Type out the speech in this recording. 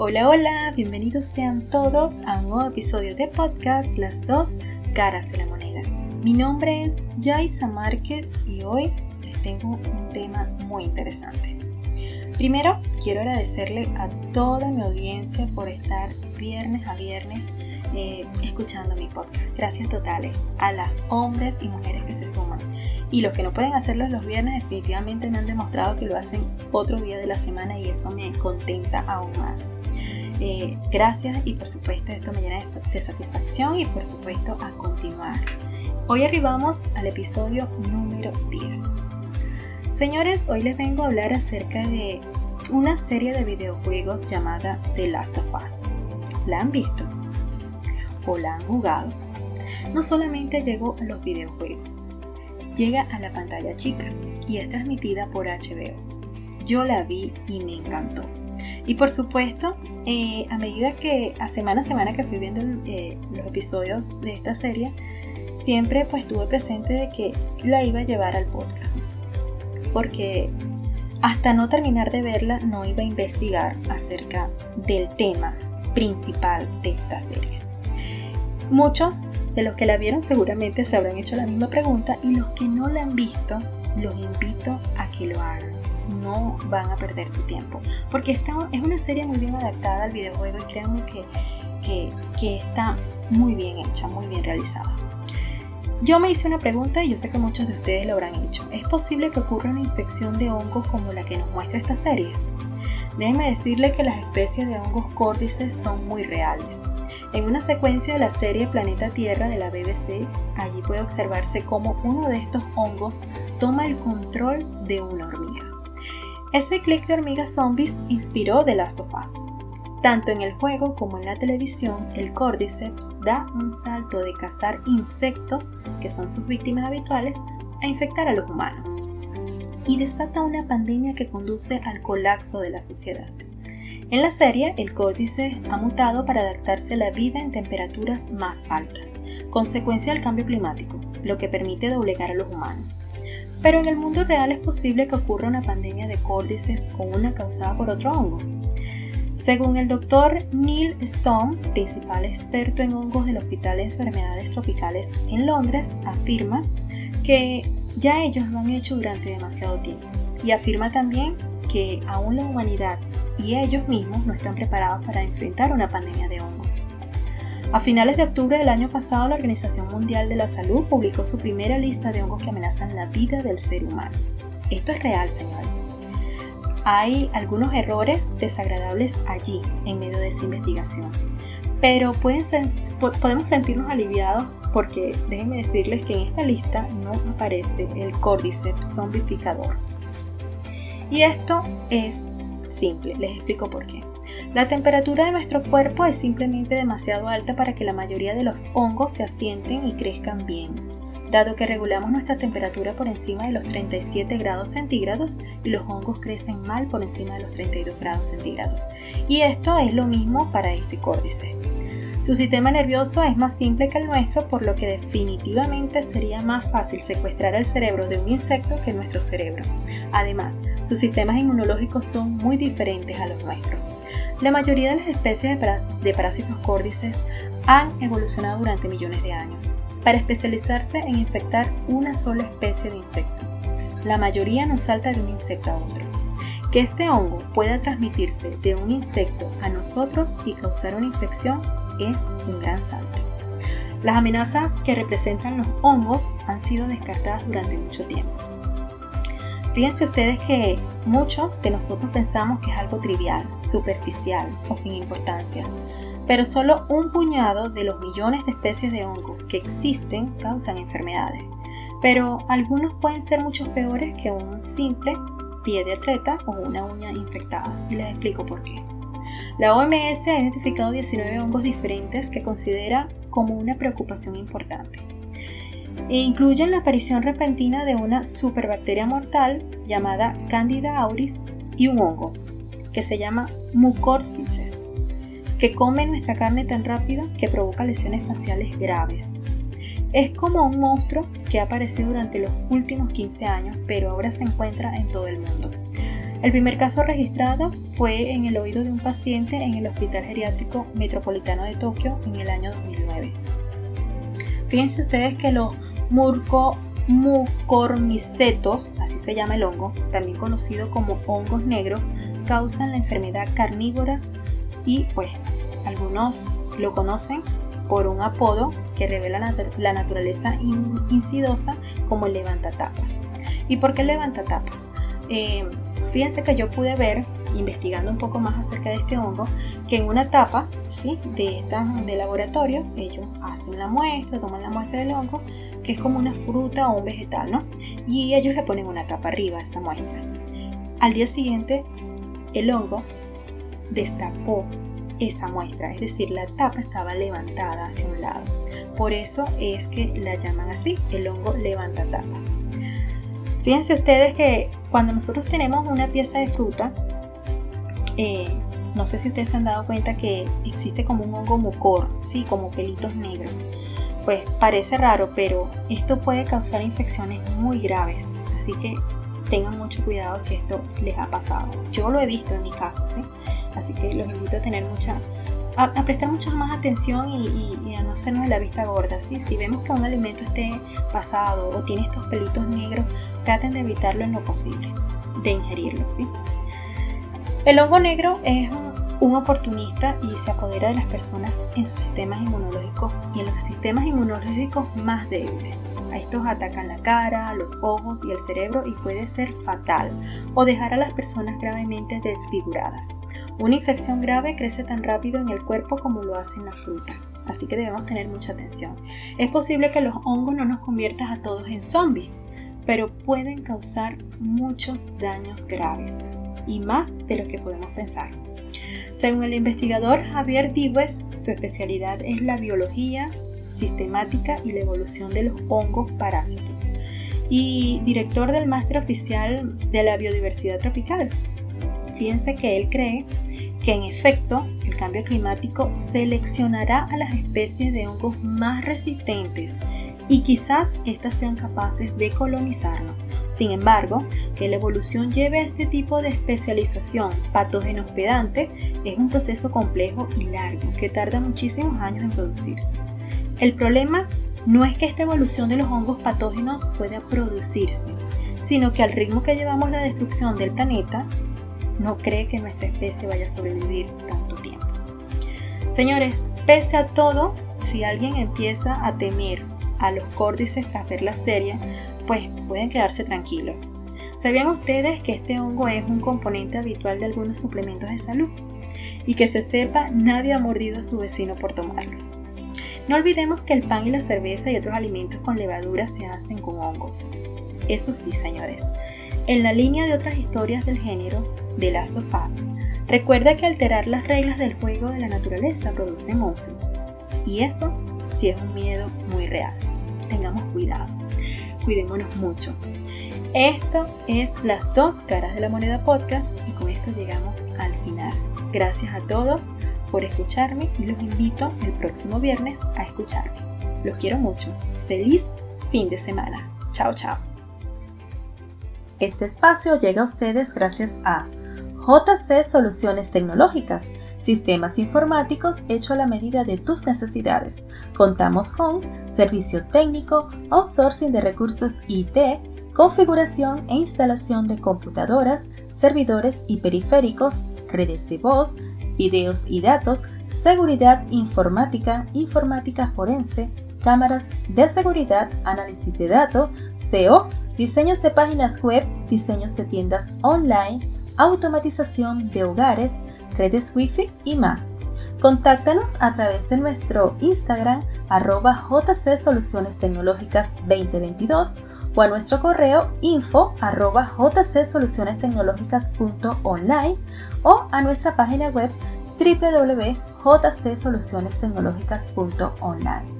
Hola, hola, bienvenidos sean todos a un nuevo episodio de podcast Las dos caras de la moneda. Mi nombre es Yaisa Márquez y hoy les tengo un tema muy interesante. Primero, quiero agradecerle a toda mi audiencia por estar viernes a viernes eh, escuchando mi podcast. Gracias totales a las hombres y mujeres que se suman. Y los que no pueden hacerlo los viernes definitivamente me han demostrado que lo hacen otro día de la semana y eso me contenta aún más. Eh, gracias y por supuesto esto me llena de satisfacción y por supuesto a continuar. Hoy arribamos al episodio número 10. Señores, hoy les vengo a hablar acerca de una serie de videojuegos llamada The Last of Us. ¿La han visto? ¿O la han jugado? No solamente llegó a los videojuegos, llega a la pantalla chica y es transmitida por HBO. Yo la vi y me encantó. Y por supuesto, eh, a medida que a semana a semana que fui viendo eh, los episodios de esta serie, siempre pues tuve presente de que la iba a llevar al podcast. Porque hasta no terminar de verla no iba a investigar acerca del tema principal de esta serie. Muchos de los que la vieron seguramente se habrán hecho la misma pregunta y los que no la han visto, los invito a que lo hagan no van a perder su tiempo. Porque esta es una serie muy bien adaptada al videojuego y créanme que, que, está muy bien hecha, muy bien realizada. Yo me hice una pregunta y yo sé que muchos de ustedes lo habrán hecho. ¿Es posible que ocurra una infección de hongos como la que nos muestra esta serie? Déjenme decirle que las especies de hongos córdices son muy reales. En una secuencia de la serie Planeta Tierra de la BBC, allí puede observarse cómo uno de estos hongos toma el control de una hormiga. Ese clic de hormigas zombies inspiró The Last of Us. Tanto en el juego como en la televisión, el Cordyceps da un salto de cazar insectos, que son sus víctimas habituales, a infectar a los humanos. Y desata una pandemia que conduce al colapso de la sociedad. En la serie, el córdice ha mutado para adaptarse a la vida en temperaturas más altas, consecuencia del cambio climático, lo que permite doblegar a los humanos. Pero en el mundo real es posible que ocurra una pandemia de córdices o una causada por otro hongo. Según el doctor Neil Stone, principal experto en hongos del Hospital de Enfermedades Tropicales en Londres, afirma que ya ellos lo han hecho durante demasiado tiempo y afirma también que aún la humanidad y ellos mismos no están preparados para enfrentar una pandemia de hongos. A finales de octubre del año pasado, la Organización Mundial de la Salud publicó su primera lista de hongos que amenazan la vida del ser humano. Esto es real, señor. Hay algunos errores desagradables allí, en medio de esa investigación. Pero podemos sentirnos aliviados porque déjenme decirles que en esta lista no aparece el Cordyceps zombificador. Y esto es simple, les explico por qué. La temperatura de nuestro cuerpo es simplemente demasiado alta para que la mayoría de los hongos se asienten y crezcan bien. Dado que regulamos nuestra temperatura por encima de los 37 grados centígrados y los hongos crecen mal por encima de los 32 grados centígrados. Y esto es lo mismo para este córdice. Su sistema nervioso es más simple que el nuestro, por lo que definitivamente sería más fácil secuestrar el cerebro de un insecto que nuestro cerebro. Además, sus sistemas inmunológicos son muy diferentes a los nuestros. La mayoría de las especies de parásitos córdices han evolucionado durante millones de años para especializarse en infectar una sola especie de insecto. La mayoría no salta de un insecto a otro. Que este hongo pueda transmitirse de un insecto a nosotros y causar una infección es un gran salto. Las amenazas que representan los hongos han sido descartadas durante mucho tiempo. Fíjense ustedes que muchos de nosotros pensamos que es algo trivial, superficial o sin importancia, pero solo un puñado de los millones de especies de hongos que existen causan enfermedades, pero algunos pueden ser mucho peores que un simple pie de atleta o una uña infectada, y les explico por qué. La OMS ha identificado 19 hongos diferentes que considera como una preocupación importante. E incluyen la aparición repentina de una superbacteria mortal llamada Candida auris y un hongo que se llama Mucorphys, que come nuestra carne tan rápido que provoca lesiones faciales graves. Es como un monstruo que ha aparecido durante los últimos 15 años, pero ahora se encuentra en todo el mundo. El primer caso registrado fue en el oído de un paciente en el Hospital Geriátrico Metropolitano de Tokio en el año 2009. Fíjense ustedes que los murco mucormicetos, así se llama el hongo, también conocido como hongos negros, causan la enfermedad carnívora y pues algunos lo conocen por un apodo que revela la, naturaleza insidosa como el levantatapas. ¿Y por qué levantatapas? Eh, fíjense que yo pude ver, investigando un poco más acerca de este hongo, que en una tapa ¿sí? de, de laboratorio ellos hacen la muestra, toman la muestra del hongo, que es como una fruta o un vegetal, ¿no? Y ellos le ponen una tapa arriba a esa muestra. Al día siguiente, el hongo destapó esa muestra, es decir, la tapa estaba levantada hacia un lado. Por eso es que la llaman así, el hongo levanta tapas. Fíjense ustedes que cuando nosotros tenemos una pieza de fruta, eh, no sé si ustedes se han dado cuenta que existe como un hongo mucor, sí, como pelitos negros. Pues parece raro, pero esto puede causar infecciones muy graves, así que tengan mucho cuidado si esto les ha pasado. Yo lo he visto en mi caso, ¿sí? Así que los invito a tener mucha, a, prestar mucha más atención y, a no hacernos la vista gorda, ¿sí? Si vemos que un alimento esté pasado o tiene estos pelitos negros, traten de evitarlo en lo posible, de ingerirlo, ¿sí? El hongo negro es un oportunista y se apodera de las personas en sus sistemas inmunológicos y en los sistemas inmunológicos más débiles. A estos atacan la cara, los ojos y el cerebro y puede ser fatal o dejar a las personas gravemente desfiguradas. Una infección grave crece tan rápido en el cuerpo como lo hace en la fruta, así que debemos tener mucha atención. Es posible que los hongos no nos conviertan a todos en zombies, pero pueden causar muchos daños graves y más de lo que podemos pensar. Según el investigador Javier Díguez, su especialidad es la biología sistemática y la evolución de los hongos parásitos y director del máster oficial de la biodiversidad tropical. Fíjense que él cree que en efecto el cambio climático seleccionará a las especies de hongos más resistentes y quizás éstas sean capaces de colonizarnos. Sin embargo, que la evolución lleve a este tipo de especialización patógeno hospedante es un proceso complejo y largo que tarda muchísimos años en producirse. El problema no es que esta evolución de los hongos patógenos pueda producirse, sino que al ritmo que llevamos la destrucción del planeta, no cree que nuestra especie vaya a sobrevivir tanto tiempo. Señores, pese a todo, si alguien empieza a temer a los córdices tras ver la serie, pues pueden quedarse tranquilos. ¿Sabían ustedes que este hongo es un componente habitual de algunos suplementos de salud? Y que se sepa, nadie ha mordido a su vecino por tomarlos. No olvidemos que el pan y la cerveza y otros alimentos con levadura se hacen con hongos. Eso sí, señores. En la línea de otras historias del género, The Last of Us, recuerda que alterar las reglas del juego de la naturaleza produce monstruos. Y eso sí es un miedo muy real. Tengamos cuidado. Cuidémonos mucho. Esto es Las dos caras de la moneda podcast y con esto llegamos al final. Gracias a todos por escucharme y los invito el próximo viernes a escucharme. Los quiero mucho. Feliz fin de semana. Chao, chao. Este espacio llega a ustedes gracias a JC Soluciones Tecnológicas, sistemas informáticos hecho a la medida de tus necesidades. Contamos con servicio técnico, outsourcing de recursos IT, configuración e instalación de computadoras, servidores y periféricos, redes de voz, videos y datos, seguridad informática, informática forense, cámaras de seguridad, análisis de datos, SEO, diseños de páginas web, diseños de tiendas online, automatización de hogares, redes Wi-Fi y más. Contáctanos a través de nuestro Instagram arroba JC Soluciones Tecnológicas 2022 o a nuestro correo info arroba jcsolucionestecnológicas.online o a nuestra página web www.jcsolucionestecnológicas.online.